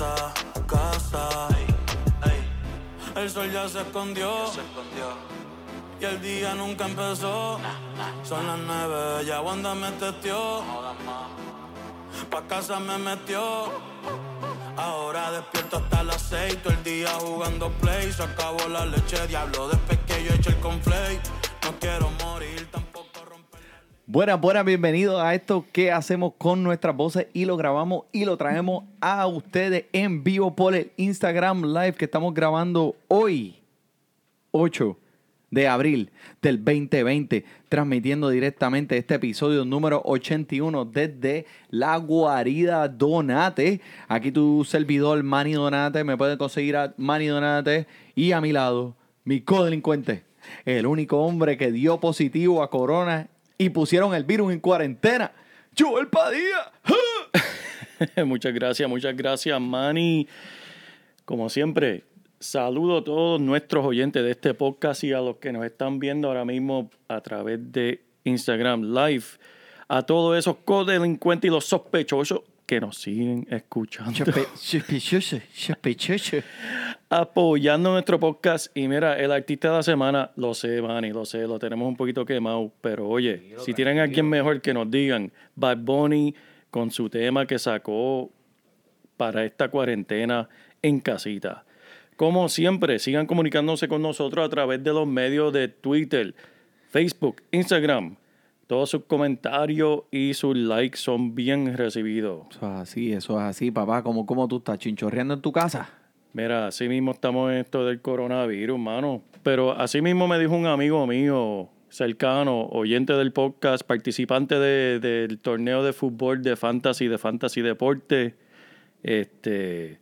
Casa, casa. El sol ya se escondió. Y el día nunca empezó. Son las nueve, ya Wanda me testió. Pa' casa me metió. Ahora despierto hasta las seis, todo el día jugando play. Se acabó la leche, diablo, después que yo eché el conflay. No quiero morir, tampoco. Buenas, buenas, bienvenidos a esto que hacemos con nuestras voces y lo grabamos y lo traemos a ustedes en vivo por el Instagram Live que estamos grabando hoy, 8 de abril del 2020, transmitiendo directamente este episodio número 81 desde la guarida Donate. Aquí tu servidor Manny Donate, me pueden conseguir a Manny Donate y a mi lado, mi codelincuente, el único hombre que dio positivo a corona y pusieron el virus en cuarentena, Joel Padilla. muchas gracias, muchas gracias, Manny. Como siempre, saludo a todos nuestros oyentes de este podcast y a los que nos están viendo ahora mismo a través de Instagram Live. A todos esos codelincuentes y los sospechosos que nos siguen escuchando. Apoyando nuestro podcast. Y mira, el artista de la semana, lo sé, Manny, lo sé, lo tenemos un poquito quemado. Pero oye, si tienen a alguien mejor que nos digan, Bad Bunny con su tema que sacó para esta cuarentena en casita. Como siempre, sigan comunicándose con nosotros a través de los medios de Twitter, Facebook, Instagram. Todos sus comentarios y sus likes son bien recibidos. Eso es así, eso es así, papá. ¿Cómo, cómo tú estás chinchorreando en tu casa? Mira, así mismo estamos en esto del coronavirus, mano. Pero así mismo me dijo un amigo mío cercano, oyente del podcast, participante de- del torneo de fútbol de fantasy, de fantasy deporte. Este,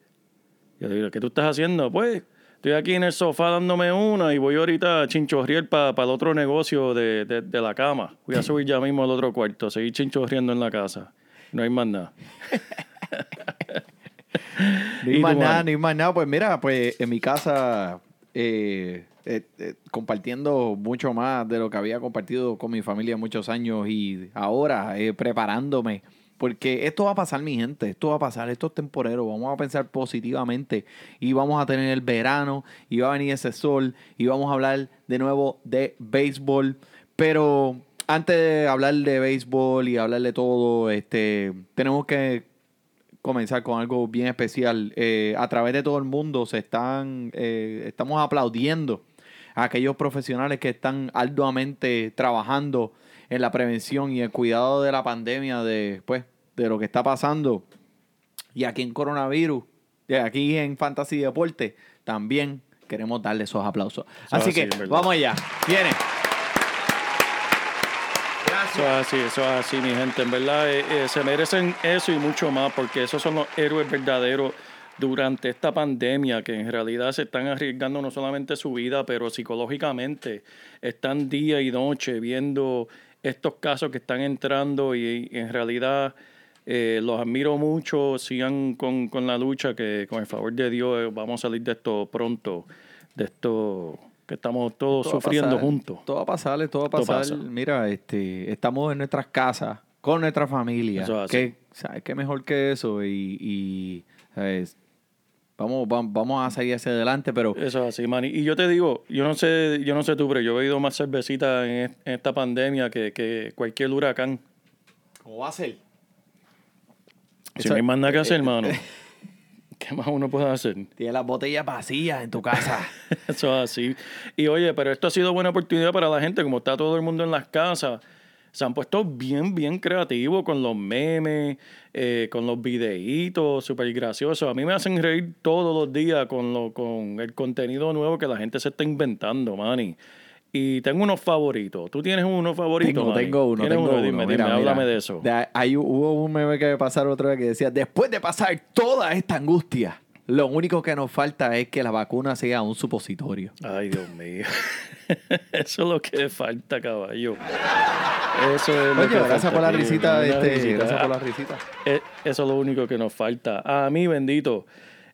yo le digo, ¿qué tú estás haciendo? Pues estoy aquí en el sofá dándome una y voy ahorita a chinchorrear para el otro negocio de, de- de la cama. Voy a subir ya mismo al otro cuarto, seguir chinchorreando en la casa. No hay más nada. Ni ¿Y más nada, Manny? ni más nada. Pues mira, pues en mi casa eh, eh, eh, compartiendo mucho más de lo que había compartido con mi familia muchos años y ahora eh, preparándome. Porque esto va a pasar, mi gente, esto va a pasar, esto es temporero, vamos a pensar positivamente y vamos a tener el verano y va a venir ese sol y vamos a hablar de nuevo de béisbol. Pero antes de hablar de béisbol y hablar de todo, este, tenemos que comenzar con algo bien especial. Eh, a través de todo el mundo se están, eh, estamos aplaudiendo a aquellos profesionales que están arduamente trabajando en la prevención y el cuidado de la pandemia, de, pues, de lo que está pasando. Y aquí en Coronavirus, y aquí en Fantasy Deporte, también queremos darle esos aplausos. así así, que vamos allá. Viene. Eso es así, eso es así, mi gente. En verdad, eh, eh, se merecen eso y mucho más, porque esos son los héroes verdaderos durante esta pandemia, que en realidad se están arriesgando no solamente su vida, pero psicológicamente están día y noche viendo estos casos que están entrando y, y en realidad eh, los admiro mucho. Sigan con, con la lucha, que con el favor de Dios eh, vamos a salir de esto pronto, de esto que estamos todos Todo sufriendo pasar, juntos. Todo va a pasar, todo va a pasar. pasa. Mira, este, estamos en nuestras casas, con nuestra familia. Eso. ¿Qué, ¿Sabes qué mejor que eso? Y, y, ¿sabes? Vamos, vamos, vamos a seguir hacia adelante, pero Eso es así, Manny. Y yo te digo, yo no sé, yo no sé tú, pero yo he bebido más cervecita en, es- en esta pandemia que, que cualquier huracán. ¿cómo va a ser? Si Eso- no hay más nada que hacer, hermano. ¿Qué más uno puede hacer? Tienes las botellas vacías en tu casa. Eso es así. Y oye, pero esto ha sido buena oportunidad para la gente, como está todo el mundo en las casas. Se han puesto bien, bien creativos con los memes, eh, con los videitos, súper graciosos. A mí me hacen reír todos los días con, lo, con el contenido nuevo que la gente se está inventando, Manny. Y tengo unos favoritos. ¿Tú tienes uno favorito? Tengo, tengo uno, ¿Tienes tengo uno. Dime, Mira, dime, háblame de eso. De- ahí hubo un meme que me pasaron otra vez que decía, después de pasar toda esta angustia, lo único que nos falta es que la vacuna sea un supositorio. Ay, Dios mío. Eso es lo que falta, caballo. Eso es lo Oye, que gracias falta, por la risita, este, risita. gracias por la risita. eh, Eso es lo único que nos falta. A mí, bendito.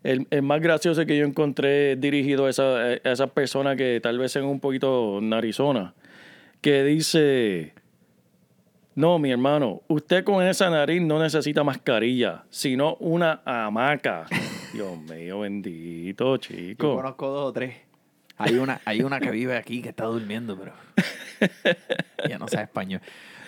El, el más gracioso que yo encontré dirigido a, esa, a esas personas que tal vez sean un poquito narizona, que dice, no, mi hermano, usted con esa nariz no necesita mascarilla, sino una hamaca. Dios mío, bendito, Yo chico. conozco dos o tres. Hay una, hay una que vive aquí que está durmiendo, pero ya no sabe español.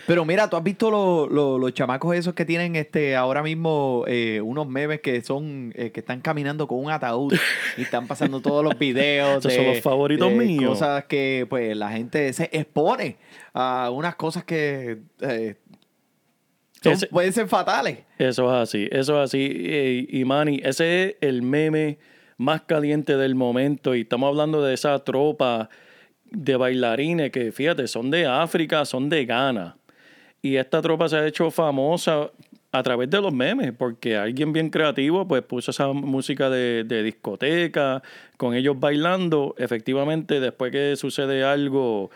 Pero mira, tú has visto lo- lo- los chamacos esos que tienen este ahora mismo eh, unos memes que son eh, que están caminando con un ataúd y están pasando todos los videos. Esos son los favoritos de míos. Cosas que pues la gente se expone a unas cosas que eh, son- Ese- pueden ser fatales. Eso es así, eso es así. Y, y Manny, ese es el meme más caliente del momento. Y estamos hablando de esa tropa de bailarines que, fíjate, son de África, son de Ghana. Y esta tropa se ha hecho famosa a través de los memes, porque alguien bien creativo pues puso esa música de, de discoteca, con ellos bailando. Efectivamente, después que sucede algo,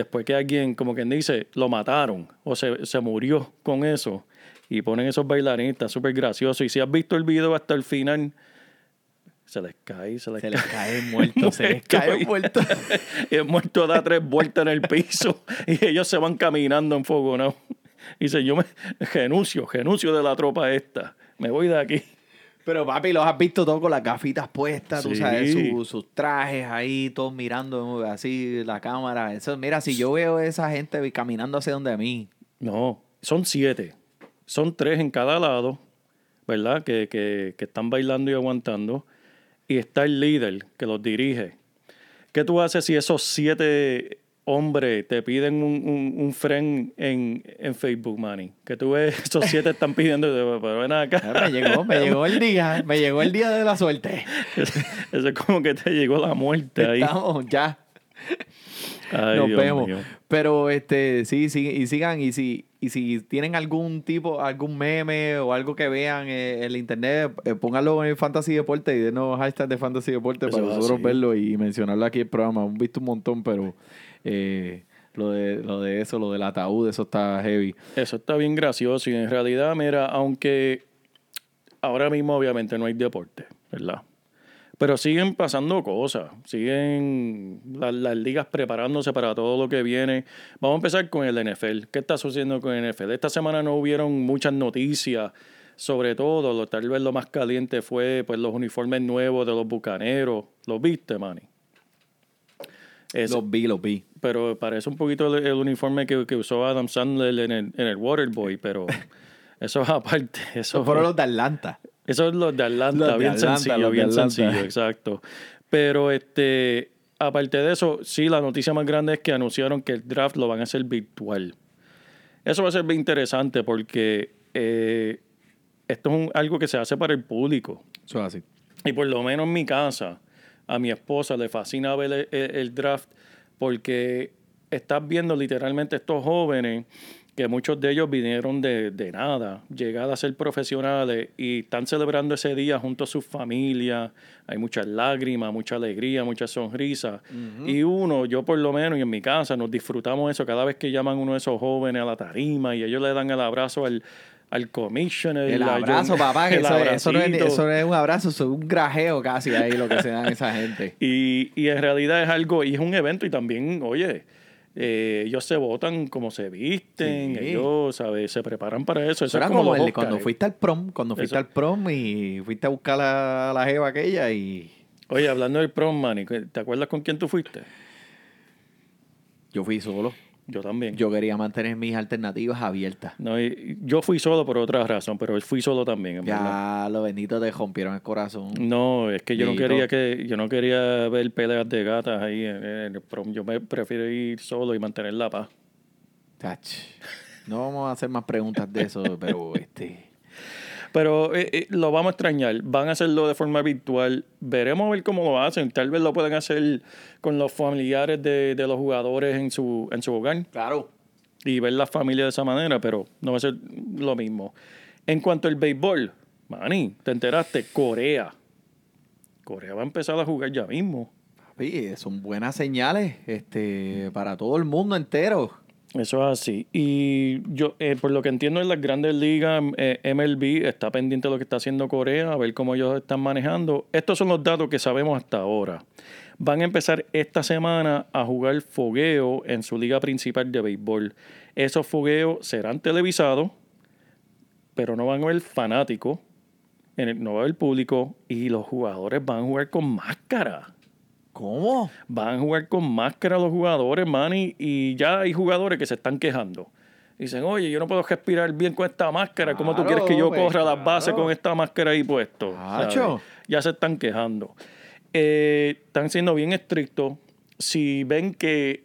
después que alguien, como quien dice, lo mataron o se, se murió con eso, y ponen esos bailarines, está súper gracioso. Y si has visto el video hasta el final, se les cae, se les Se cae. les cae muerto, se les cae muerto. y el muerto da tres vueltas en el piso y ellos se van caminando en. Y dice, yo me genuncio, genuncio de la tropa esta, me voy de aquí. Pero papi, los has visto todos con las gafitas puestas, tú sabes, su- sus trajes ahí, todos mirando así la cámara. Eso, mira, si yo veo a esa gente caminando hacia donde a mí, No, son siete. Son tres en cada lado, ¿verdad? Que, que, que están bailando y aguantando. Y está el líder que los dirige. ¿Qué tú haces si esos siete hombres te piden un, un, un friend en, en Facebook, Manny? Que tú ves, esos siete están pidiendo, pero ven acá. Me llegó, me llegó el día, me llegó el día de la suerte. Eso es como que te llegó la muerte ahí. Estamos ya, Ay, nos Dios vemos. mío. Pero este, sí, sí, y sigan, y si, y si tienen algún tipo, algún meme o algo que vean eh, en el internet, eh, pónganlo en el Fantasy Deporte y denos hashtag de Fantasy Deporte Eso para nosotros así. verlo y mencionarlo aquí en el programa. Hemos visto un montón, pero eh, lo, de, lo de eso, lo del ataúd, eso está heavy. Eso está bien gracioso y en realidad, mira, aunque ahora mismo obviamente no hay deporte, ¿verdad? Pero siguen pasando cosas, siguen la- las, ligas preparándose para todo lo que viene. Vamos a empezar con el NFL. ¿Qué está sucediendo con el NFL? Esta semana no hubieron muchas noticias, sobre todo, lo, tal vez lo más caliente fue pues los uniformes nuevos de los bucaneros. ¿Los viste, Manny? Eso- Los vi, los vi. pero parece un poquito el, el uniforme que, que usó Adam Sandler en el, en el Waterboy, pero eso es aparte. Eso, fueron los de Atlanta. eso es los de Atlanta, Los de bien Atlanta, sencillo, bien Atlanta. sencillo, exacto. Pero este, aparte de eso, sí, la noticia más grande es que anunciaron que el draft lo van a hacer virtual. Eso va a ser bien interesante porque eh, esto es un- algo que se hace para el público. Eso es así. Y por lo menos en mi casa, a mi esposa le fascina ver el, draft porque estás viendo literalmente estos jóvenes que muchos de ellos vinieron de, de nada, llegar a ser profesionales y están celebrando ese día junto a sus familias. Hay muchas lágrimas, mucha alegría, mucha sonrisa. Y uno, yo por lo menos, y en mi casa, nos disfrutamos eso cada vez que llaman uno de esos jóvenes a la tarima y ellos le dan el abrazo al, al commissioner. El abrazo, John- papá, que el eso, eso no es, abracito. eso no es un abrazo, eso es un grajeo casi ahí lo que se dan esa gente. Y, y en realidad es algo, y es un evento, y también, oye, eh, ellos se votan como se visten, Sí. ellos, ¿sabes? Se preparan para eso. Eso, Eso es era como, como el- cuando fuiste al prom, cuando fuiste Eso. al prom y fuiste a buscar a la jeva aquella y Oye, hablando del prom, Manny, ¿te acuerdas con quién tú fuiste? yo fui solo. Yo también. Yo quería mantener mis alternativas abiertas. No, y- yo fui solo por otra razón, pero fui solo también, en verdad. Ya los benditos te rompieron el corazón. No, es que yo no Dito. quería que yo no quería ver peleas de gatas ahí en, en el prom. Yo me prefiero ir solo y mantener la paz. Tach. No vamos a hacer más preguntas de eso, pero este. Pero eh, eh, lo vamos a extrañar. Van a hacerlo de forma virtual. Veremos a ver cómo lo hacen. Tal vez lo puedan hacer con los familiares de, de los jugadores en su, en su hogar Claro. y ver la familia de esa manera, pero no va a ser lo mismo. En cuanto al béisbol, Manny, ¿te enteraste? Corea. Corea va a empezar a jugar ya mismo. Papi, son buenas señales este, para todo el mundo entero. Eso es así. Y yo, eh, por lo que entiendo en las grandes ligas, eh, MLB está pendiente de lo que está haciendo Corea, a ver cómo ellos están manejando. Estos son los datos que sabemos hasta ahora. Van a empezar esta semana a jugar fogueo en su liga principal de béisbol. Esos fogueos serán televisados, pero no van a haber fanáticos, no va a haber público y los jugadores van a jugar con máscara. ¿Cómo? Van a jugar con máscara los jugadores, Manny, y ya hay jugadores que se están quejando. Dicen, oye, yo no puedo respirar bien con esta máscara. ¿Cómo tú Claro, quieres que yo pues, corra las bases claro. con esta máscara ahí puesto? ¿Sabes? Ya se están quejando. Eh, están siendo bien estrictos. Si ven que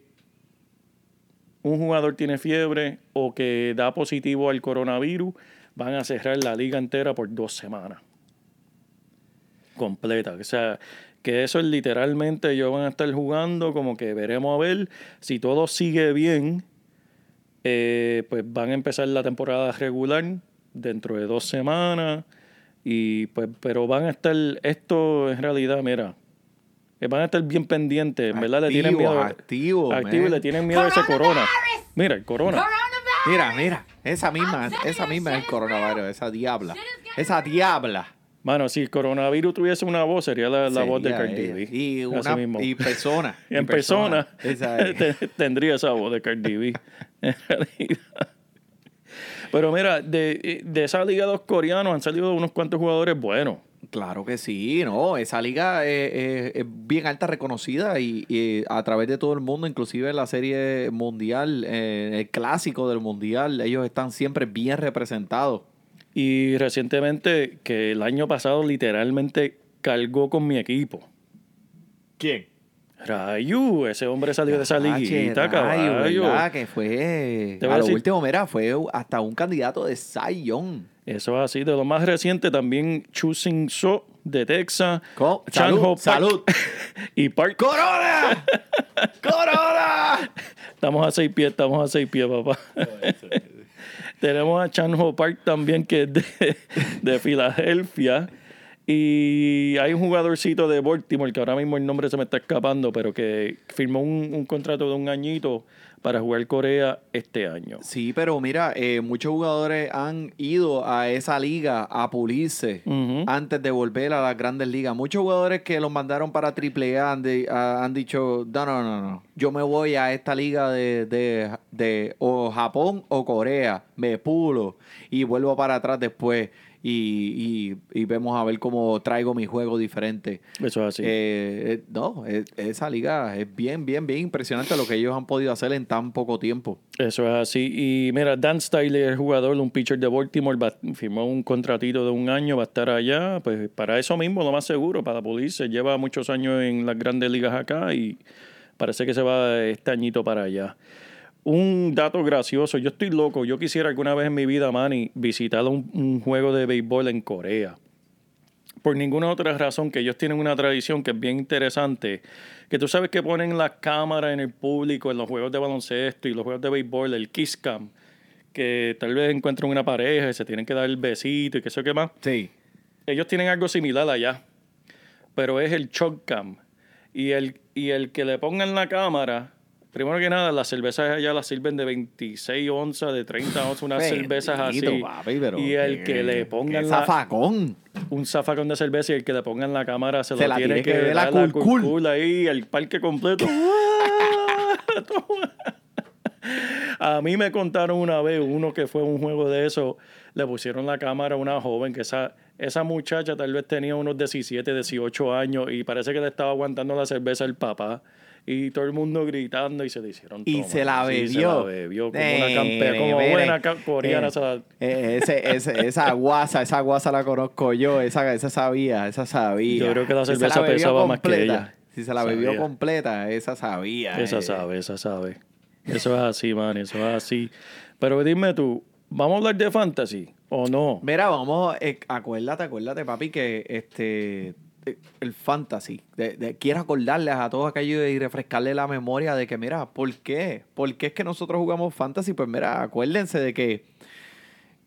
un jugador tiene fiebre o que da positivo al coronavirus, van a cerrar la liga entera por dos semanas. Completa. O sea, que eso es literalmente ellos van a estar jugando, como que veremos a ver si todo sigue bien. eh, pues van a empezar la temporada regular dentro de dos semanas. Y pues, pero van a estar, esto en realidad, mira, eh, van a estar bien pendientes, en verdad le tienen miedo. activo, activo le tienen miedo a ese corona. Mira, el corona. Mira, mira, esa misma, esa misma es el coronavirus, esa diabla. Esa diabla. Mano, si coronavirus tuviese una voz, sería la, la voz de Cardi. B. Y una mismo. y persona. en persona, Esa es. te- tendría esa voz de Cardi B. en realidad. Pero mira, de, de esa liga de los coreanos han salido unos cuantos jugadores buenos. Claro que sí, no, esa liga eh, eh, es bien alta, reconocida y, y a través de todo el mundo, inclusive en la serie mundial, eh, el clásico del mundial, ellos están siempre bien representados. Y recientemente, que el año pasado literalmente cargó con mi equipo. ¿Quién? Rayu, ese hombre salió de esa liguita, Rayo, caballo. ¿verdad? Que fue, a a lo decir- último, mira, fue hasta un candidato de Young. Eso es así. De lo más reciente también Chu Sing So de Texas. Co- Chan salud, Park salud. y Park. ¡Corona! ¡Corona! Estamos a seis pies, estamos a seis pies, papá. Tenemos a Chan Ho Park también, que es de, de Filadelfia. Y hay un jugadorcito de Baltimore, que ahora mismo el nombre se me está escapando, pero que firmó un, un contrato de un añito para jugar Corea este año. Sí, pero mira, eh, muchos jugadores han ido a esa liga a pulirse antes de volver a las grandes ligas. Muchos jugadores que los mandaron para AAA han, di- ah, han dicho, no, no, no, no, yo me voy a esta liga de, de, de o Japón o Corea, me pulo y vuelvo para atrás después y, y- y vemos a ver cómo traigo mi juego diferente. Eso es así. Eh, eh, no, eh, esa liga es bien, bien, bien impresionante lo que ellos han podido hacer en tan poco tiempo. Eso es así. Y mira, Dan Stiley, el jugador, un pitcher de Baltimore, va- firmó un contratito de un año, va a estar allá. Pues para eso mismo, lo más seguro, para pulirse. Lleva muchos años en las grandes ligas acá y parece que se va este añito para allá. Un dato gracioso, yo estoy loco, yo quisiera alguna vez en mi vida, Manny, visitar un, un juego de béisbol en Corea. Por ninguna otra razón que ellos tienen una tradición que es bien interesante, que tú sabes que ponen las cámaras en el público, en los juegos de baloncesto y los juegos de béisbol, el kiss cam, que tal vez encuentran una pareja y se tienen que dar el besito y qué sé qué más Sí. ellos tienen algo similar allá, pero es el shock cam. Y el, y el que le pongan la cámara, primero que nada, las cervezas allá las sirven de 26 onzas, de 30 onzas, unas cervezas así. Bendito, papi, pero y el que le pongan la, zafacón. un zafacón de cerveza y el que le pongan la cámara se, Se lo la tiene tiene que, que ver la la culcul. culcul ahí, el parque completo. A mí me contaron una vez, uno que fue un juego de eso, le pusieron la cámara a una joven, que esa, esa muchacha tal vez tenía unos 17, 18 años y parece que le estaba aguantando la cerveza el papá. Y todo el mundo gritando y se le hicieron Y tomas. se la Sí, bebió. se la bebió como una Eh, campea, como buena coreana. eh, la- eh, ese- ese- esa guasa, esa guasa la conozco yo, esa, esa sabía, esa sabía. Yo creo que la Esa cerveza bebió pesaba más que ella. Si se la bebió completa, esa sabía. Esa sabe, esa sabe. Eso es así, man, eso es así. Pero dime tú, ¿Vamos a hablar de fantasy o no? Mira, vamos, acuérdate, acuérdate, papi, que este el fantasy, de, de- quiero acordarles a todos aquellos y refrescarle la memoria de que, mira, ¿por qué? ¿Por qué es que nosotros jugamos fantasy? Pues mira, acuérdense de que,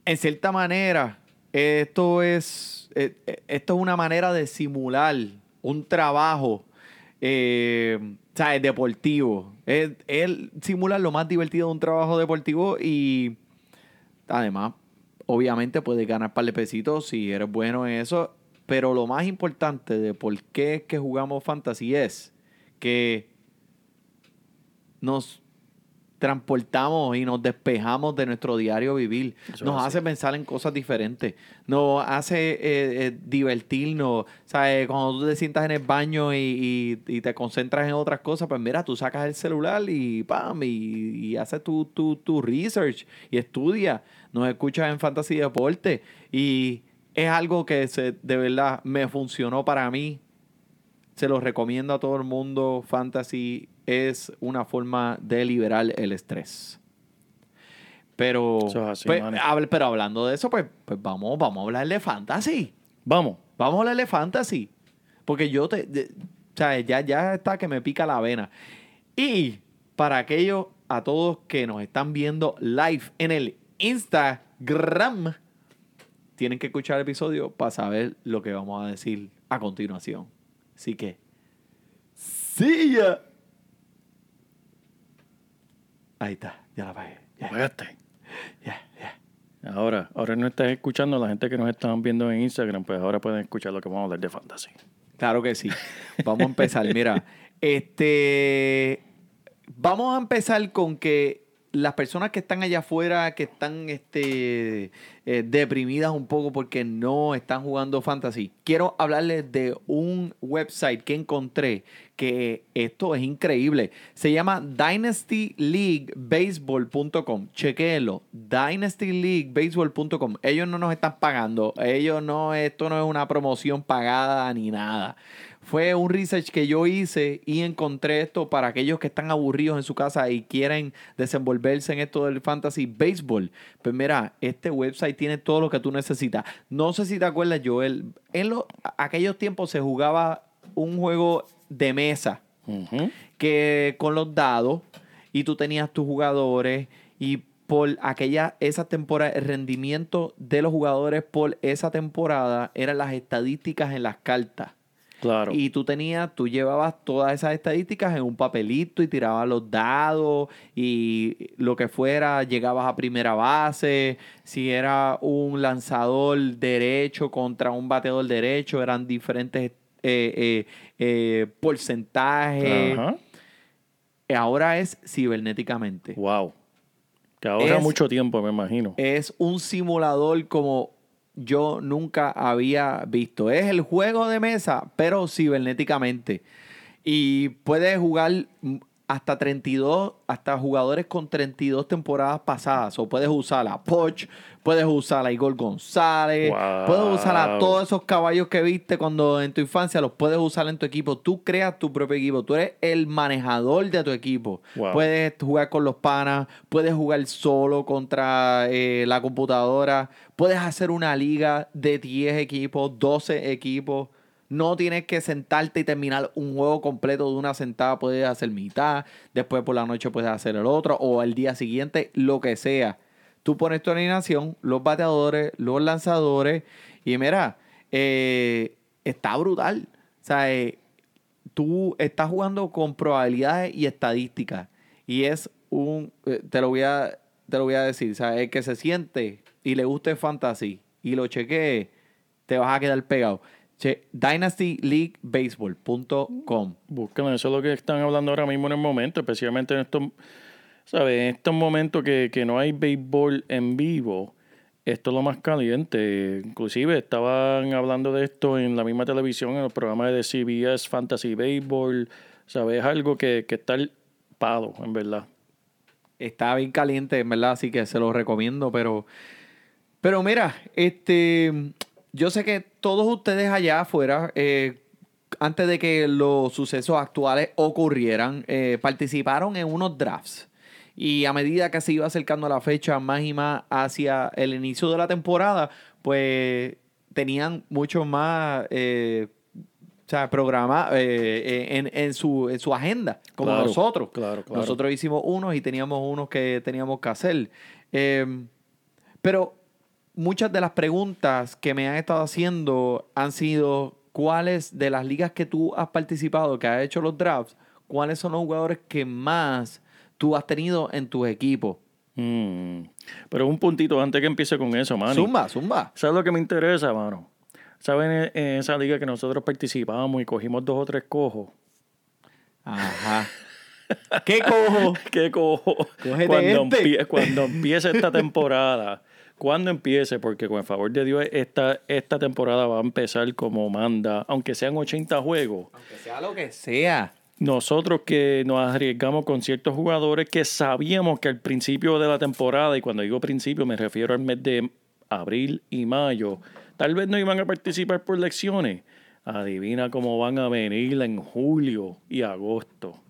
en cierta manera, esto es, eh, eh, esto es una manera de simular un trabajo eh, ¿sabes? deportivo. Es simular lo más divertido de un trabajo deportivo y además, obviamente puedes ganar par de pesitos si eres bueno en eso. Pero lo más importante de por qué es que jugamos fantasy es que nos transportamos y nos despejamos de nuestro diario vivir. Eso nos hace pensar en cosas diferentes. Nos hace eh, eh, divertirnos. ¿Sabes? Cuando tú te sientas en el baño y, y- y te concentras en otras cosas, pues mira, tú sacas el celular y pam, y, y haces tu, tu, tu research y estudia. Nos escuchas en Fantasy Deporte. Y es algo que se, de verdad me funcionó para mí se los recomiendo a todo el mundo. Fantasy es una forma de liberar el estrés. Pero, es así, pues, hable- pero hablando de eso, pues, pues vamos, vamos a hablar de fantasy. Vamos. Vamos a hablar de fantasy. Porque yo te. de- o sea, ya, ya está que me pica la vena. Y para aquellos, a todos que nos están viendo live en el Instagram, tienen que escuchar el episodio para saber lo que vamos a decir a continuación. Así que. ¡Sí! ya. Ahí está, ya la pagué. Ya, Apagaste. ya, ya. Ahora, ahora no estás escuchando la gente que nos están viendo en Instagram, pues ahora pueden escuchar lo que vamos a hablar de fantasy. Claro que sí. Vamos a empezar. Mira, este. Vamos a empezar con que las personas que están allá afuera, que están este, eh, deprimidas un poco porque no están jugando fantasy, quiero hablarles de un website que encontré que esto es increíble. Se llama dynastyleaguebaseball.com. Chequéenlo. dynastyleaguebaseball.com. Ellos no nos están pagando. Ellos no, esto no es una promoción pagada ni nada. Fue un research que yo hice y encontré esto para aquellos que están aburridos en su casa y quieren desenvolverse en esto del fantasy baseball. Pues mira, este website tiene todo lo que tú necesitas. No sé si te acuerdas, Joel, en lo- aquellos tiempos se jugaba un juego de mesa que con los dados y tú tenías tus jugadores y por aquella esa temporada el rendimiento de los jugadores por esa temporada eran las estadísticas en las cartas. Claro. Y tú tenías, tú llevabas todas esas estadísticas en un papelito y tirabas los dados y lo que fuera, llegabas a primera base, si era un lanzador derecho contra un bateador derecho, eran diferentes eh, eh, eh, porcentajes. Ajá. Ahora es cibernéticamente. Wow. Que ahorra Es- mucho tiempo, me imagino. Es un simulador como yo nunca había visto. Es el juego de mesa, pero cibernéticamente. Y puedes jugar hasta 32, hasta jugadores con 32 temporadas pasadas. O puedes usar a Poch, puedes usar a Igor González, Wow. puedes usar a todos esos caballos que viste cuando en tu infancia, los puedes usar en tu equipo. Tú creas tu propio equipo, tú eres el manejador de tu equipo. Wow. Puedes jugar con los panas, puedes jugar solo contra eh, la computadora, puedes hacer una liga de 10 equipos, 12 equipos. No tienes que sentarte y terminar un juego completo de una sentada, puedes hacer mitad, después por la noche puedes hacer el otro, o el día siguiente, lo que sea. Tú pones tu alineación, los bateadores, los lanzadores, y mira, eh, está brutal. O sea, eh, tú estás jugando con probabilidades y estadísticas. Y es un, eh, te lo voy a, te lo voy a decir, ¿sabes? El que se siente y le guste fantasy y lo chequee, te vas a quedar pegado. Che, dynastyleaguebaseball.com. Busquen, eso es lo que están hablando ahora mismo en el momento, especialmente en estos, ¿sabes? En estos momentos que, que no hay béisbol en vivo, esto es lo más caliente. Inclusive estaban hablando de esto en la misma televisión, en los programas de CBS, Fantasy Baseball, ¿sabes? Es algo que, que está al palo, en verdad. Está bien caliente, en verdad, así que se lo recomiendo, pero... Pero mira, este... Yo sé que todos ustedes allá afuera, eh, antes de que los sucesos actuales ocurrieran, eh, participaron en unos drafts. Y a medida que se iba acercando la fecha más y más hacia el inicio de la temporada, pues tenían mucho más eh, o sea, programa eh, en, en su, en su agenda, como Claro, nosotros. claro, claro. Nosotros hicimos unos y teníamos unos que teníamos que hacer. Eh, pero muchas de las preguntas que me han estado haciendo han sido cuáles de las ligas que tú has participado, que has hecho los drafts, cuáles son los jugadores que más tú has tenido en tus equipos. Mm. Pero un puntito antes que empiece con eso, Manny. Zumba, zumba. ¿Sabes lo que me interesa, mano? ¿Saben en- en esa liga que nosotros participábamos y cogimos dos o tres cojos? Ajá. ¿Qué cojo? ¿Qué cojo? Cuando, este. empie- cuando empiece esta temporada, cuando empiece, porque con el favor de Dios, esta, esta temporada va a empezar como manda, aunque sean 80 juegos. Aunque sea lo que sea. Nosotros que nos arriesgamos con ciertos jugadores que sabíamos que al principio de la temporada, y cuando digo principio me refiero al mes de abril y mayo, tal vez no iban a participar por lecciones. Adivina cómo van a venir en julio y agosto.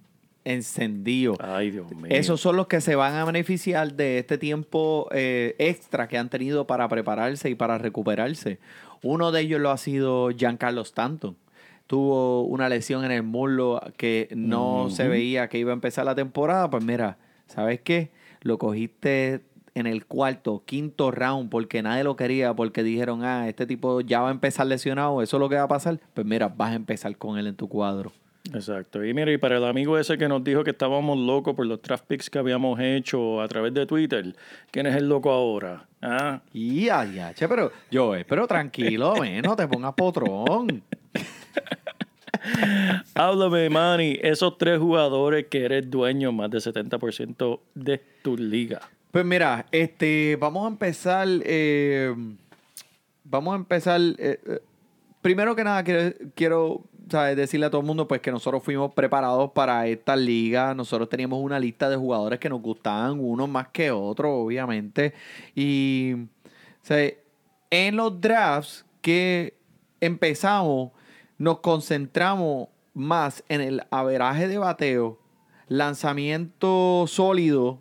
Encendido. Ay, Dios mío. Esos son los que se van a beneficiar de este tiempo eh, extra que han tenido para prepararse y para recuperarse. Uno de ellos lo ha sido Giancarlo Stanton. Tuvo una lesión en el muslo que no se veía que iba a empezar la temporada. Pues mira, ¿sabes qué? Lo cogiste en el cuarto, quinto round porque nadie lo quería, porque dijeron, ah, este tipo ya va a empezar lesionado, eso es lo que va a pasar. Pues mira, vas a empezar con él en tu cuadro. Exacto. Y mira, y para el amigo ese que nos dijo que estábamos locos por los draft picks que habíamos hecho a través de Twitter, ¿quién es el loco ahora? ¿Ah? Y ay, ay, che, pero yo, pero tranquilo, men, no te pongas potrón. Háblame, Manny, esos tres jugadores que eres dueño más del 70% de tu liga. Pues mira, este, vamos a empezar, eh, vamos a empezar, eh, eh, primero que nada quiero, quiero ¿sabes? decirle a todo el mundo pues que nosotros fuimos preparados para esta liga, nosotros teníamos una lista de jugadores que nos gustaban unos más que otros, obviamente, y sea, en los drafts que empezamos, nos concentramos más en el averaje de bateo, lanzamiento sólido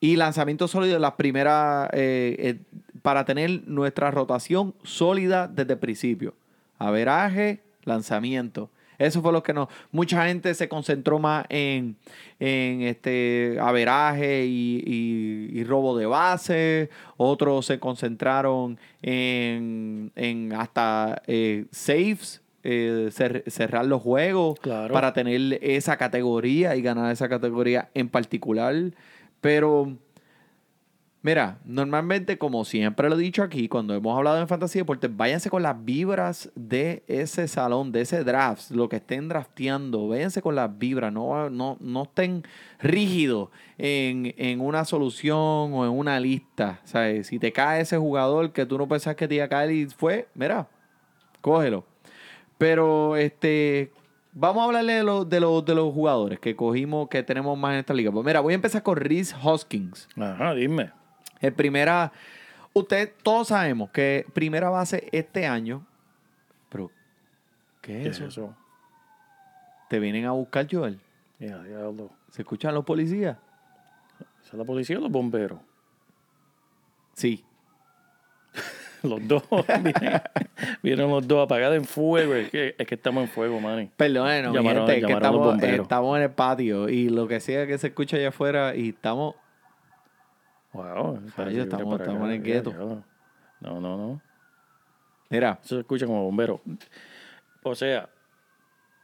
y lanzamiento sólido en las primeras, eh, eh, para tener nuestra rotación sólida desde el principio. Averaje, lanzamiento. Eso fue lo que nos. Mucha gente se concentró más en, en este averaje y, y- y robo de base. Otros se concentraron en, en hasta eh, saves, eh, cer- cerrar los juegos Claro. para tener esa categoría y ganar esa categoría en particular. Pero, mira, normalmente, como siempre lo he dicho aquí, cuando hemos hablado en Fantasy Deportes, váyanse con las vibras de ese salón, de ese draft, lo que estén drafteando, váyanse con las vibras, no, no, no estén rígidos en, en una solución o en una lista. ¿sabes? Si te cae ese jugador que tú no pensás que te iba a caer y fue, mira, cógelo. Pero este, vamos a hablarle de, los de, los de los jugadores que cogimos, que tenemos más en esta liga. Pues mira, voy a empezar con Reese Hoskins. Ajá, dime. El primera, ustedes todos sabemos que primera base este año, pero ¿qué ¿Qué es es eso? eso? Te vienen a buscar, Joel. Ya, diablo. ¿Se escuchan los policías? ¿Es la policía o los bomberos? Sí. Los dos. vienen, vienen los dos apagados en fuego. Es que, es que estamos en fuego, Manny. Perdónenos, mi Llamaron- gente, que llamaron estamos, estamos en el patio y lo que sea que se escucha allá afuera y estamos... Wow. Estamos- estamos en el gueto. No, no, no. Mira, Eso se escucha como bombero. O sea,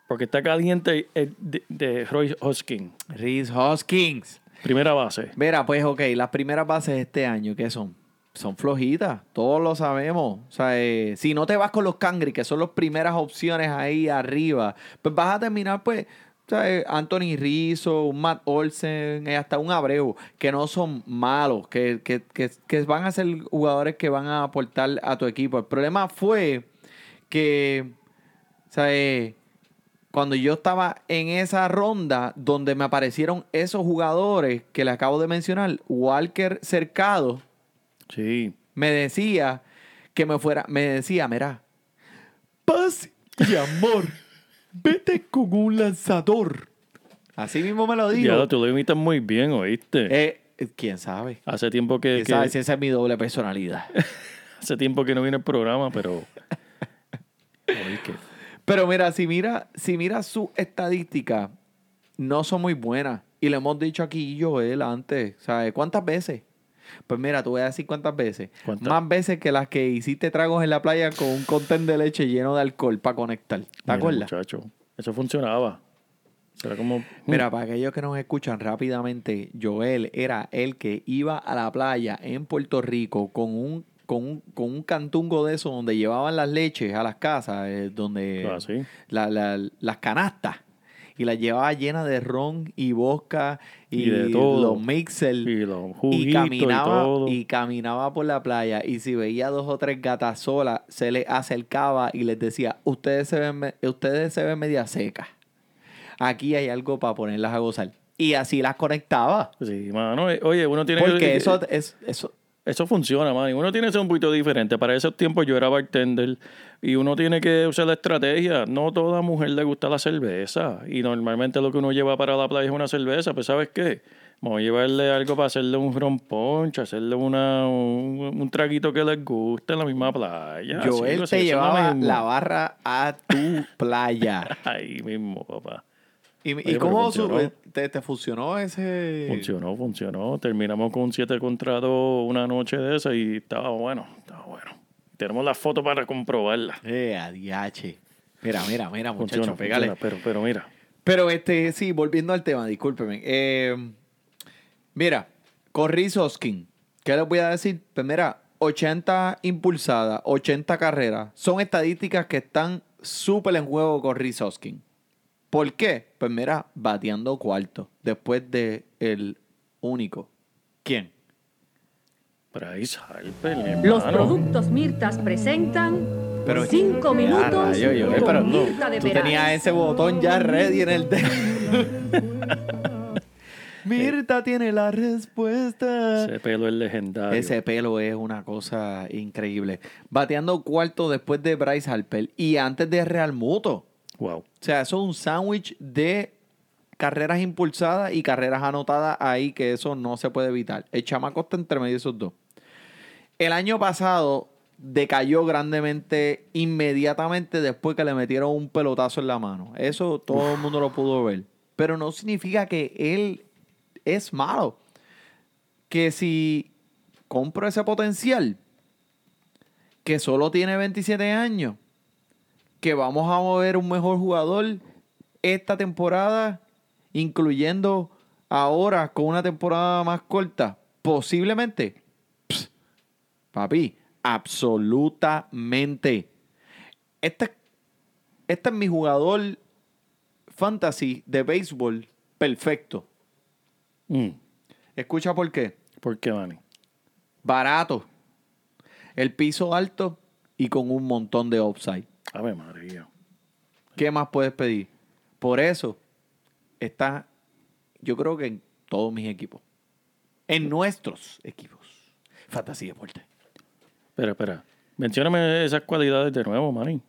porque está caliente el de, de Roy Hoskin. Reese Hoskins. Primera base. Mira, pues ok, las primeras bases de este año, ¿qué son? Son flojitas, todos lo sabemos. O sea, eh, si no te vas con los Cangri, que son las primeras opciones ahí arriba, pues vas a terminar, pues, sea, eh, Anthony Rizzo, un Matt Olsen, eh, hasta un Abreu, que no son malos, que, que, que, que van a ser jugadores que van a aportar a tu equipo. El problema fue que, sea, eh, cuando yo estaba en esa ronda donde me aparecieron esos jugadores que le acabo de mencionar, Walker Cercado Sí. me decía que me fuera, me decía, mira, paz y amor, vete con un lanzador. Así mismo me lo dijo. Ya, tú lo imitas muy bien, ¿oíste? Eh, eh, ¿Quién sabe? hace tiempo que, ¿Quién que- sabe si esa es mi doble personalidad? hace tiempo que no viene el programa, pero Oye, que- Pero mira, si mira, si mira sus estadísticas, no son muy buenas. Y le hemos dicho aquí Joel antes, ¿sabes? ¿Cuántas veces? Pues mira, te voy a decir cuántas veces. ¿Cuántas? Más veces que las que hiciste tragos en la playa con un contén de leche lleno de alcohol para conectar. ¿Te Mira, acuerdas? muchacho, eso funcionaba. Será como Mira, para aquellos que nos escuchan rápidamente, Joel era el que iba a la playa en Puerto Rico con un, con un, con un cantungo de eso donde llevaban las leches a las casas, eh, donde Ah, sí. la- la- las canastas. Y las llevaba llenas de ron y vodka y, Y de todo. los mixers. y los Y juguitos y, caminaba, todo. y caminaba por la playa y si veía dos o tres gatas solas, se le acercaba y les decía, ustedes se ven, ustedes se ven media secas. Aquí hay algo para ponerlas a gozar. Y así las conectaba. Sí, mano. eh, Oye, uno tiene Porque que- eso es... Eso, Eso funciona, man. Y uno tiene que ser un poquito diferente. Para esos tiempos yo era bartender y uno tiene que usar la estrategia. No toda mujer le gusta la cerveza. Y normalmente lo que uno lleva para la playa es una cerveza. Pues ¿sabes qué? Vamos a llevarle algo para hacerle un ron punch, hacerle una, un, un traguito que les guste en la misma playa. Así, te llevaba la barra a tu playa. Ahí mismo, papá. ¿Y, cómo funcionó. te, te funcionó ese...? Funcionó, funcionó. Terminamos con un 7 contra 2 una noche de esa y estaba bueno, estaba bueno. Tenemos la foto para comprobarla. Eh, adiache. Mira, mira, mira, muchacho, Funciona, pégale. funciona, pero, pero mira. Pero este, sí, volviendo al tema, discúlpeme. Eh, mira, Corri Soskin, ¿qué les voy a decir? Pues mira, 80 impulsadas, 80 carreras. Son estadísticas que están súper en juego con Corri Soskin. ¿Por qué? Pues mira, bateando cuarto, después de el único. ¿Quién? Bryce Harper, Los hermano. productos Mirtas presentan Pero- 5 Ah, minutos rayo, yo, con pero Mirta de tú tenías ese botón ya ready en el dedo. Mirta tiene la respuesta. Ese pelo es legendario. Ese pelo es una cosa increíble. Bateando cuarto después de Bryce Harper y antes de Real Muto. Wow. O sea, eso es un sándwich de carreras impulsadas y carreras anotadas ahí, que eso no se puede evitar. El chamaco está entre medio de esos dos. El año pasado decayó grandemente inmediatamente después que le metieron un pelotazo en la mano. Eso todo el mundo lo pudo ver. Pero no significa que él es malo. Que si compro ese potencial, que solo tiene 27 años, que vamos a mover un mejor jugador esta temporada, incluyendo ahora con una temporada más corta, posiblemente. Pss, papi, absolutamente. Este, este es mi jugador fantasy de béisbol perfecto. Mm. Escucha por qué. ¿Por qué, Manny? Barato. El piso alto y con un montón de upside. Ave María. ¿Qué más puedes pedir? Por eso está, yo creo que en todos mis equipos. En nuestros equipos. Fantasía Deporte. Espera, espera. Mencióname esas cualidades de nuevo, Manny.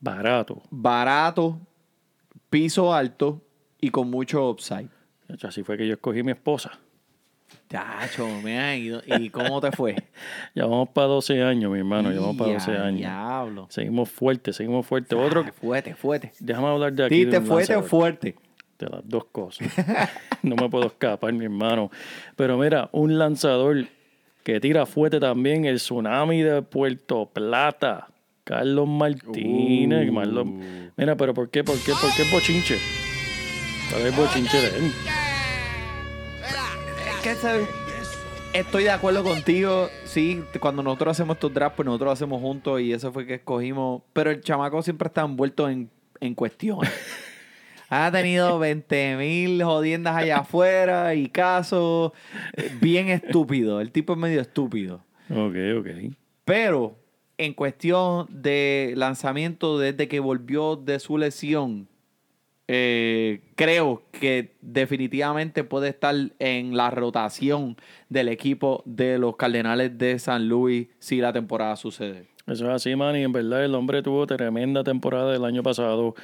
Barato. Barato, piso alto y con mucho upside. Así fue que yo escogí mi esposa. Chacho, mira, ¿y, y cómo te fue? Ya vamos para 12 años, mi hermano. Ya vamos para 12 Ya, años. Diablo. Seguimos fuertes, seguimos fuertes. Otro Ah. Fuerte, fuerte. Déjame hablar de aquí. ¿Diste fuerte o fuerte? De las dos cosas. no me puedo escapar, mi hermano. Pero mira, un lanzador que tira fuerte también, el tsunami de Puerto Plata. Carlos Martínez. Uh. Marlon- Mira, pero ¿por qué? ¿Por qué? ¿Por qué bochinche? ¿Cuál es bochinche de él? Estoy de acuerdo contigo. Sí, cuando nosotros hacemos estos drafts, pues nosotros lo hacemos juntos y eso fue que escogimos. Pero el chamaco siempre está envuelto en, en cuestiones. ha tenido 20 mil jodiendas allá afuera y casos eh, bien estúpidos. El tipo es medio estúpido. Ok, ok. Pero en cuestión de lanzamiento desde que volvió de su lesión, eh, creo que definitivamente puede estar en la rotación del equipo de los Cardenales de San Luis si la temporada sucede. Eso es así, man. Y en verdad el hombre tuvo tremenda temporada el año pasado.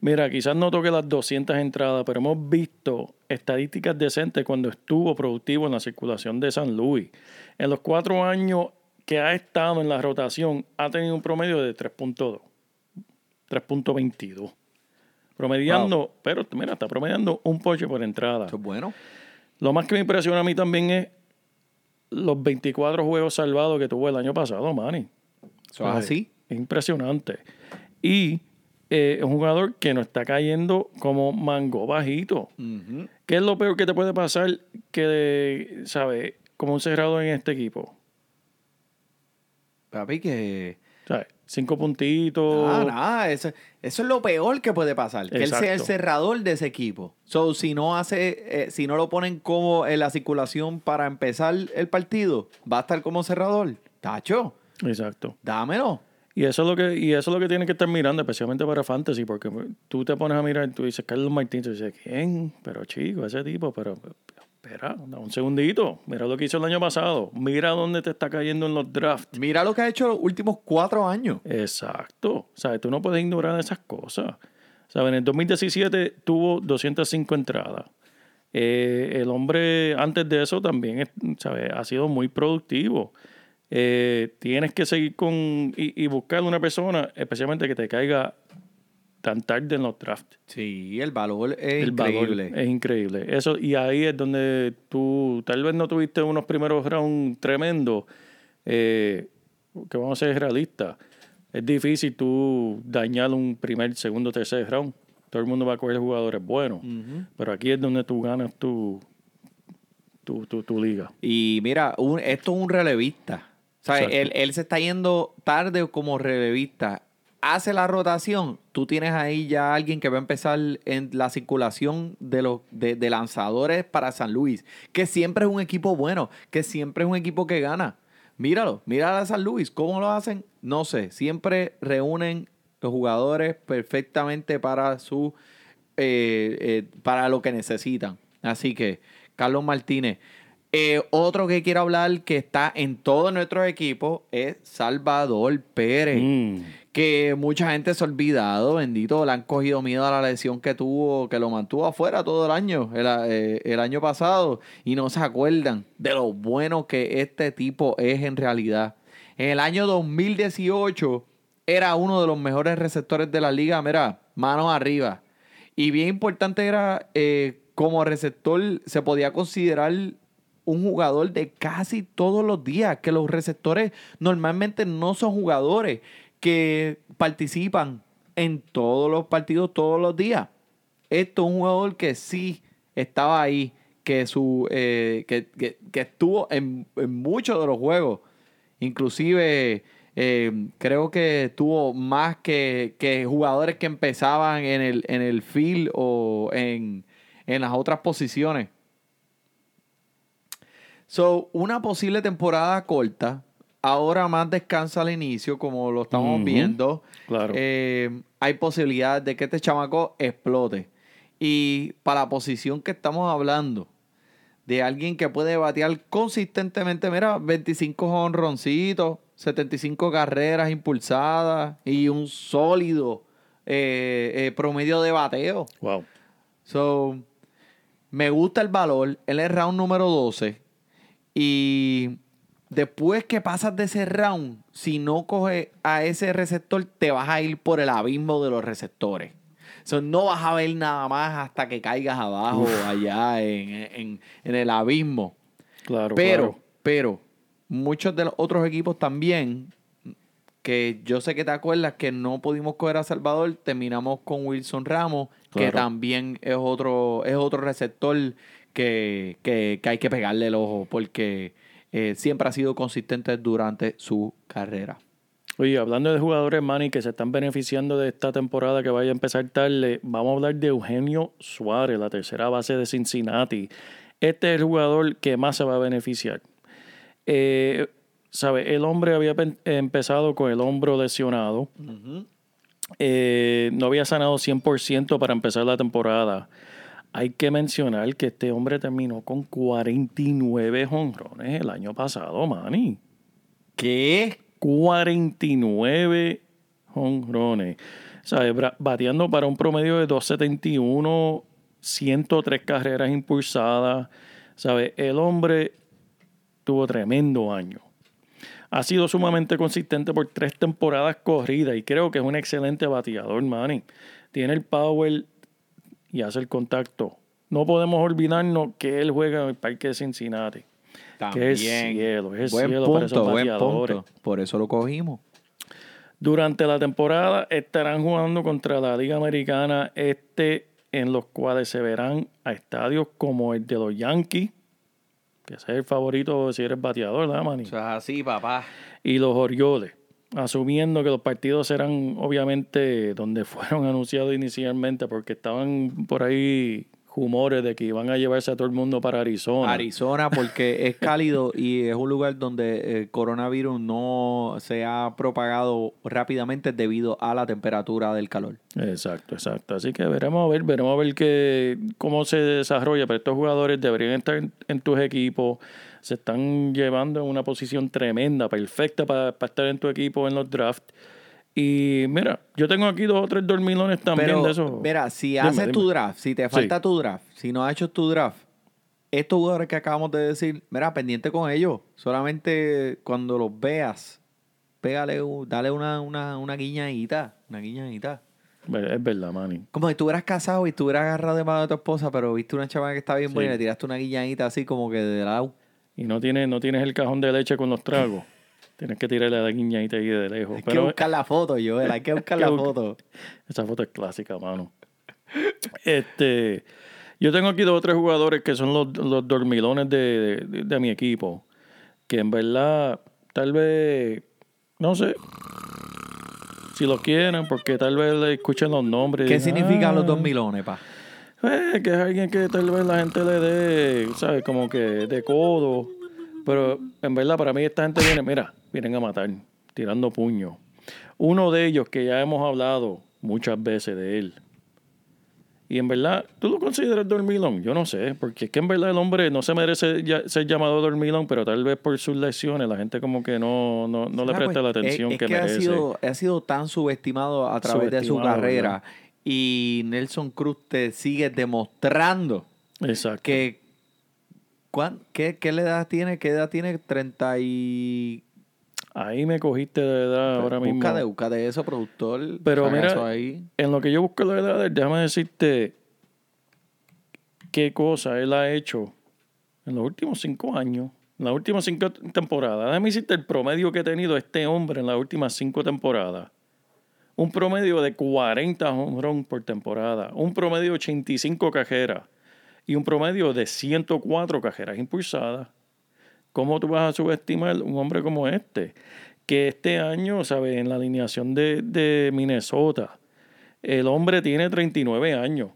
Mira, quizás no toque las 200 entradas, pero hemos visto estadísticas decentes cuando estuvo productivo en la circulación de San Luis. En los cuatro años que ha estado en la rotación, ha tenido un promedio de 3.2, 3.22. Promediando, pero mira, está promediando un poche por entrada. Eso es bueno. Lo más que me impresiona a mí también es los 24 juegos salvados que tuvo el año pasado, Manny. Eso es así. Es impresionante. Y eh, es un jugador que no está cayendo como mango bajito. Ujú. ¿Qué es lo peor que te puede pasar que, ¿sabes? Como un cerrado en este equipo. Papi, que... ¿Sabes? Cinco puntitos. Ah, nada, eso, eso es lo peor que puede pasar. Que él sea el Exacto. cerrador de ese equipo. So, si no hace, eh, si no lo ponen como en la circulación para empezar el partido, va a estar como cerrador. Tacho, Exacto. dámelo. Y eso es lo que y eso es lo que tienes que estar mirando, especialmente para fantasy, porque tú te pones a mirar y tú dices Carlos Martín, tú dices, ¿quién? Pero chico, ese tipo, pero espera, un segundito, mira lo que hizo el año pasado, mira dónde te está cayendo en los drafts. Mira lo que ha hecho los últimos cuatro años. Exacto, ¿sabes? Tú no puedes ignorar esas cosas. ¿Sabes? En el 2017 tuvo 205 entradas. Eh, el hombre antes de eso también ¿sabes? ha sido muy productivo. Eh, tienes que seguir con y, y buscar una persona, especialmente que te caiga tan tarde en los drafts. Sí, el valor es El valor increíble. es increíble. Eso, y ahí es donde tú tal vez no tuviste unos primeros rounds tremendos, eh, que vamos a ser realistas. Es difícil tú dañar un primer, segundo, tercer round. Todo el mundo va a coger jugadores buenos. Pero aquí es donde tú ganas tu, tu, tu, tu liga. Y mira, un- esto es un relevista. Exacto. Él, él se está yendo tarde como relevista. Hace la rotación. Tú tienes ahí ya alguien que va a empezar en la circulación de los de, lanzadores para San Luis. Que siempre es un equipo bueno. Que siempre es un equipo que gana. Míralo. Mira a San Luis. ¿Cómo lo hacen? No sé. Siempre reúnen los jugadores perfectamente para su eh, eh, para lo que necesitan. Así que, Carlos Martínez. Eh, otro que quiero hablar que está en todos nuestros equipos es Salvador Pérez. Mm. Que mucha gente se ha olvidado, bendito, le han cogido miedo a la lesión que tuvo, que lo mantuvo afuera todo el año, el, eh, año pasado, y no se acuerdan de lo bueno que este tipo es en realidad. En el año 2018 era uno de los mejores receptores de la liga, mira, manos arriba. Y bien importante era, eh, como receptor, se podía considerar un jugador de casi todos los días, que los receptores normalmente no son jugadores que participan en todos los partidos todos los días. Esto es un jugador que sí estaba ahí, que, su, eh, que, que- que estuvo en, en muchos de los juegos. Inclusive eh, creo que tuvo más que, que jugadores que empezaban en el, en el field o en, en las otras posiciones. So, una posible temporada corta. Ahora más descansa al inicio, como lo estamos viendo. Claro. Eh, hay posibilidad de que este chamaco explote. Y para la posición que estamos hablando, de alguien que puede batear consistentemente, mira, 25 honroncitos, 75 carreras impulsadas y un sólido eh, eh, promedio de bateo. Wow. So, me gusta el valor. Él es round número 12. Y después que pasas de ese round, si no coges a ese receptor, te vas a ir por el abismo de los receptores. So, no vas a ver nada más hasta que caigas abajo, allá en, en- en el abismo. Claro, Pero, claro. pero, muchos de los otros equipos también, que yo sé que te acuerdas que no pudimos coger a Salvador, terminamos con Wilson Ramos, que también es otro, es otro receptor que, que- que hay que pegarle el ojo, porque eh, siempre ha sido consistente durante su carrera. Oye, hablando de jugadores, Manny, que se están beneficiando de esta temporada que vaya a empezar tarde, vamos a hablar de Eugenio Suárez, la tercera base de Cincinnati. Este es el jugador que más se va a beneficiar. Eh, ¿Sabe? El hombre había empezado con el hombro lesionado. Eh, no había sanado 100% para empezar la temporada. Hay que mencionar que este hombre terminó con 49 jonrones el año pasado, Manny. ¿Qué? 49 jonrones. ¿sabes? Bra- Bateando para un promedio de 271, 103 carreras impulsadas. ¿Sabes? El hombre tuvo tremendo año. Ha sido sumamente consistente por tres temporadas corridas y creo que es un excelente bateador, Manny. Tiene el power y hace el contacto. No podemos olvidarnos que él juega en el Parque de Cincinnati. Que es cielo, es buen cielo punto, para esos buen bateadores. punto. Por eso lo cogimos. Durante la temporada estarán jugando contra la Liga Americana Este, en los cuales se verán a estadios como el de los Yankees, que ese es el favorito si eres bateador, ¿verdad, Manny? Eso es así, papá. y los Orioles, asumiendo que los partidos serán obviamente donde fueron anunciados inicialmente, porque estaban por ahí rumores de que iban a llevarse a todo el mundo para Arizona. Arizona porque es cálido y es un lugar donde el coronavirus no se ha propagado rápidamente debido a la temperatura del calor. Exacto, exacto. Así que veremos a ver, veremos a ver que, cómo se desarrolla. Pero estos jugadores deberían estar en, en tus equipos. Se están llevando en una posición tremenda, perfecta para, para estar en tu equipo en los drafts. Y mira, yo tengo aquí dos o tres dormilones también Pero, de esos. mira, si haces dime. tu draft, si te falta tu draft, si no has hecho tu draft, estos jugadores que acabamos de decir, mira, pendiente con ellos. Solamente cuando los veas, pégale, dale una, una, una guiñadita, una guiñadita. Es verdad, Manny. Como si estuvieras casado y estuvieras agarrado de mano de tu esposa, pero viste una chava que está bien Sí. buena y le tiraste una guiñadita así como que de lado. Y no tienes, no tienes el cajón de leche con los tragos. Tienes que tirarle a la guiñadita ahí de lejos. Hay que buscar la foto, Joel, hay que buscar la foto. esa foto es clásica, mano. Este, yo tengo aquí dos o tres jugadores que son los, los dormilones de, de- de mi equipo. Que en verdad, tal vez, no sé, si lo quieren, porque tal vez le escuchen los nombres. ¿Qué significan los "Ah, dos milones, pa? Eh, que es alguien que tal vez la gente le dé, ¿sabes? Como que de codo. Pero en verdad, para mí, esta gente viene, mira, vienen a matar, tirando puños. Uno de ellos que ya hemos hablado muchas veces de él. Y en verdad, ¿tú lo consideras dormilón? Yo no sé, porque es que en verdad el hombre no se merece ya- ser llamado dormilón, pero tal vez por sus lesiones la gente como que no, no, no le Ah, presta pues, la atención es, que, es que ha merece. sido, ha sido tan subestimado a través de su carrera. ¿verdad? Y Nelson Cruz te sigue demostrando Exacto. que. ¿cuán- qué, ¿Qué edad tiene? ¿Qué edad tiene? 30 y. Ahí me cogiste de edad ahora mismo. Búscate, búscate eso, productor. Pero mira, eso ahí. En lo que yo busco la edad, déjame decirte qué cosa él ha hecho en los últimos cinco años, en las últimas cinco temporadas. Déjame decirte el promedio que ha tenido este hombre en las últimas cinco temporadas. Un promedio de 40 home run por temporada, un promedio de 85 cajeras y un promedio de 104 cajeras impulsadas. ¿Cómo tú vas a subestimar un hombre como este? Que este año, ¿sabes? En la alineación de, de Minnesota, el hombre tiene 39 años.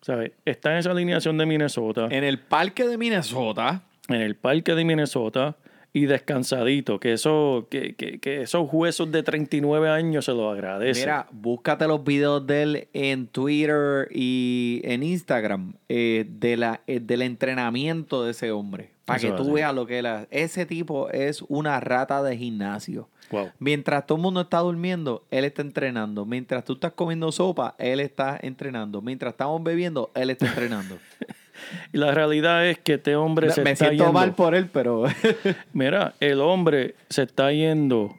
¿Sabes? Está en esa alineación de Minnesota, En el parque de Minnesota. en el parque de Minnesota y descansadito. Que, eso, que, que, que esos huesos de 39 años se los agradece. Mira, búscate los videos de él en Twitter y en Instagram eh, de la, eh, del entrenamiento de ese hombre. Para que tú veas lo que él hace. Ese tipo es una rata de gimnasio. Wow. Mientras todo el mundo está durmiendo, él está entrenando. Mientras tú estás comiendo sopa, él está entrenando. Mientras estamos bebiendo, él está entrenando. Y la realidad es que este hombre se Me está siento yendo. mal por él, pero Mira, el hombre se está yendo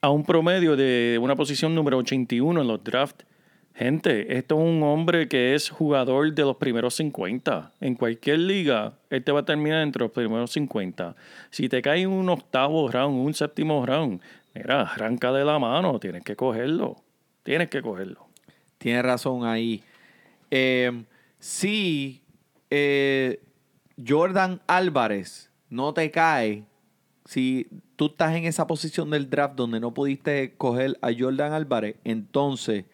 a un promedio de una posición número 81 en los drafts. Gente, esto es un hombre que es jugador de los primeros 50. En cualquier liga, él te va a terminar entre los primeros 50. Si te cae un octavo round, un séptimo round, mira, arranca de la mano, tienes que cogerlo. Tienes que cogerlo. Tienes razón ahí. Eh, si eh, Jordan Álvarez no te cae, si tú estás en esa posición del draft donde no pudiste coger a Jordan Álvarez, entonces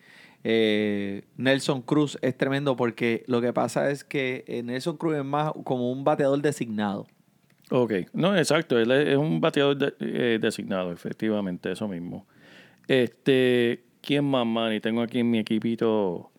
eh, Nelson Cruz es tremendo porque lo que pasa es que eh, Nelson Cruz es más como un bateador designado. Ok, no, exacto, él es un bateador de- designado, efectivamente, eso mismo. Este, ¿quién más, man? Tengo aquí en mi equipito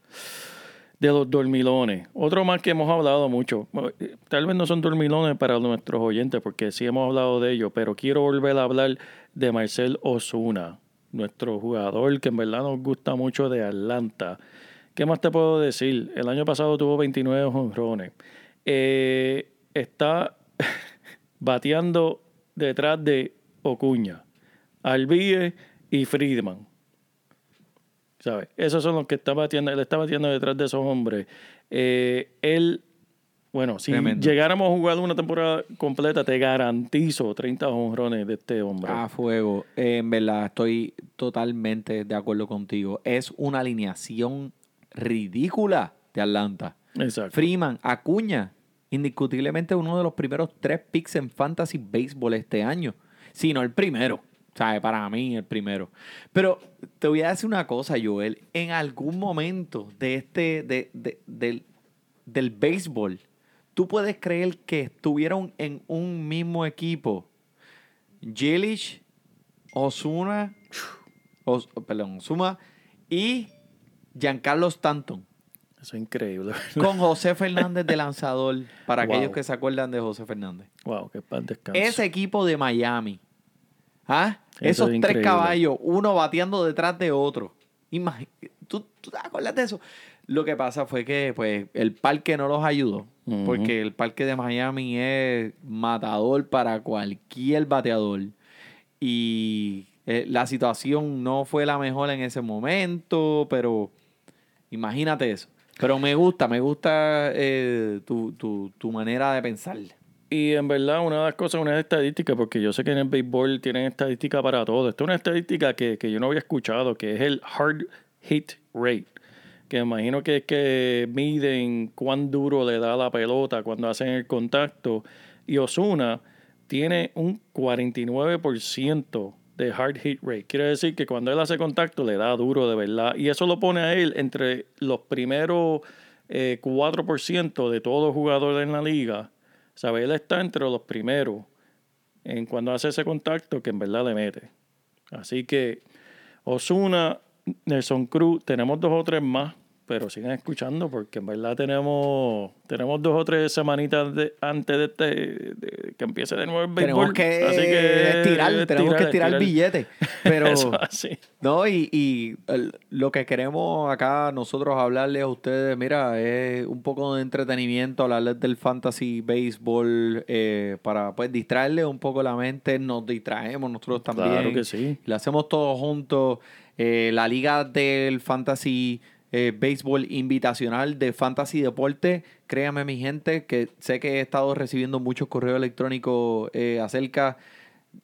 de los dormilones. Otro más que hemos hablado mucho. Eh, Tal vez no son dormilones para nuestros oyentes, porque sí hemos hablado de ellos, pero quiero volver a hablar de Marcel Osuna. nuestro jugador que en verdad nos gusta mucho de Atlanta. ¿Qué más te puedo decir? El año pasado tuvo 29 jonrones. Eh, está bateando detrás de Ocuña, Alvie y Friedman. ¿Sabes? Esos son los que está batiendo, él está batiendo detrás de esos hombres. Eh, él, bueno, si Tremendo. llegáramos a jugar una temporada completa, te garantizo 30 honrones de este hombre. A fuego. Eh, en verdad, estoy totalmente de acuerdo contigo. Es una alineación ridícula de Atlanta. Exacto. Freeman, Acuña, indiscutiblemente uno de los primeros tres picks en Fantasy Baseball este año. Si no el primero. O sea, para mí el primero. Pero te voy a decir una cosa, Joel. En algún momento de este, de, de- del, del béisbol, tú puedes creer que estuvieron en un mismo equipo. Jelish, Osuna, Os- perdón, Osuma y Giancarlo Stanton. Eso es increíble. Con José Fernández de lanzador, para Wow. aquellos que se acuerdan de José Fernández. wow, qué paz descanso. Ese equipo de Miami, ¿ah? Eso esos es tres caballos, uno bateando detrás de otro. Imagi- ¿Tú, ¿Tú te acuerdas de eso? Lo que pasa fue que pues, el parque no los ayudó, porque el parque de Miami es matador para cualquier bateador. Y eh, la situación no fue la mejor en ese momento, pero imagínate eso. Pero me gusta, me gusta eh, tu, tu- tu manera de pensar. Y en verdad, una de las cosas, una estadística, porque yo sé que en el béisbol tienen estadística para todo. Esta es una estadística que, que yo no había escuchado, que es el hard hit rate. Que imagino que es que miden cuán duro le da la pelota cuando hacen el contacto. Y Osuna tiene un 49% de hard hit rate. Quiere decir que cuando él hace contacto le da duro de verdad. Y eso lo pone a él entre los primeros eh, 4% de todos los jugadores en la liga. ¿Sabe? Él está entre los primeros en cuando hace ese contacto que en verdad le mete. Así que Osuna, Nelson Cruz, tenemos dos o tres más, pero sigan escuchando porque en verdad tenemos, tenemos dos o tres semanitas de- antes de, este, de que empiece de nuevo el béisbol. Tenemos que Así que estirar, tenemos que estirar el billete. Pero, Eso así. no, y, y el- lo que queremos acá nosotros hablarles a ustedes, mira, es un poco de entretenimiento, hablarles del fantasy béisbol eh, para pues distraerles un poco la mente. Nos distraemos nosotros también. Claro que sí. Lo hacemos todos juntos. Eh, la liga del fantasy eh, béisbol invitacional de fantasy deporte. Créame, mi gente, que sé que he estado recibiendo muchos correos electrónicos eh, acerca.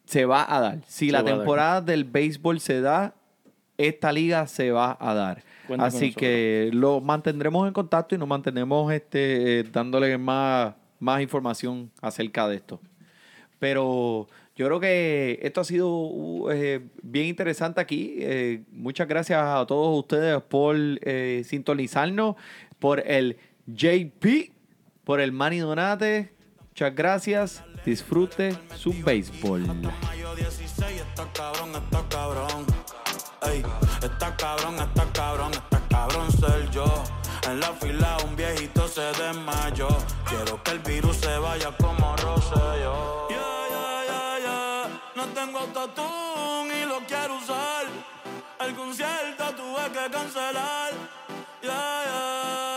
Se va a dar. Si Se la temporada del béisbol se da, esta liga se va a dar. Cuenta Así que lo mantendremos en contacto y nos mantenemos este, eh, dándole más, más información acerca de esto. Pero yo creo que esto ha sido uh, eh, bien interesante aquí. Eh, muchas gracias a todos ustedes por eh, sintonizarnos, por el JP, por el Manny Donate. Muchas gracias. Disfrute su béisbol. Mayo 16, está cabrón, está cabrón. Ey, está cabrón, está cabrón, está cabrón ser yo. En la fila un viejito se desmayó. Quiero que el virus se vaya como Rosselló. No tengo autotune y lo quiero usar. El concierto tuve que cancelar. Yeah, yeah.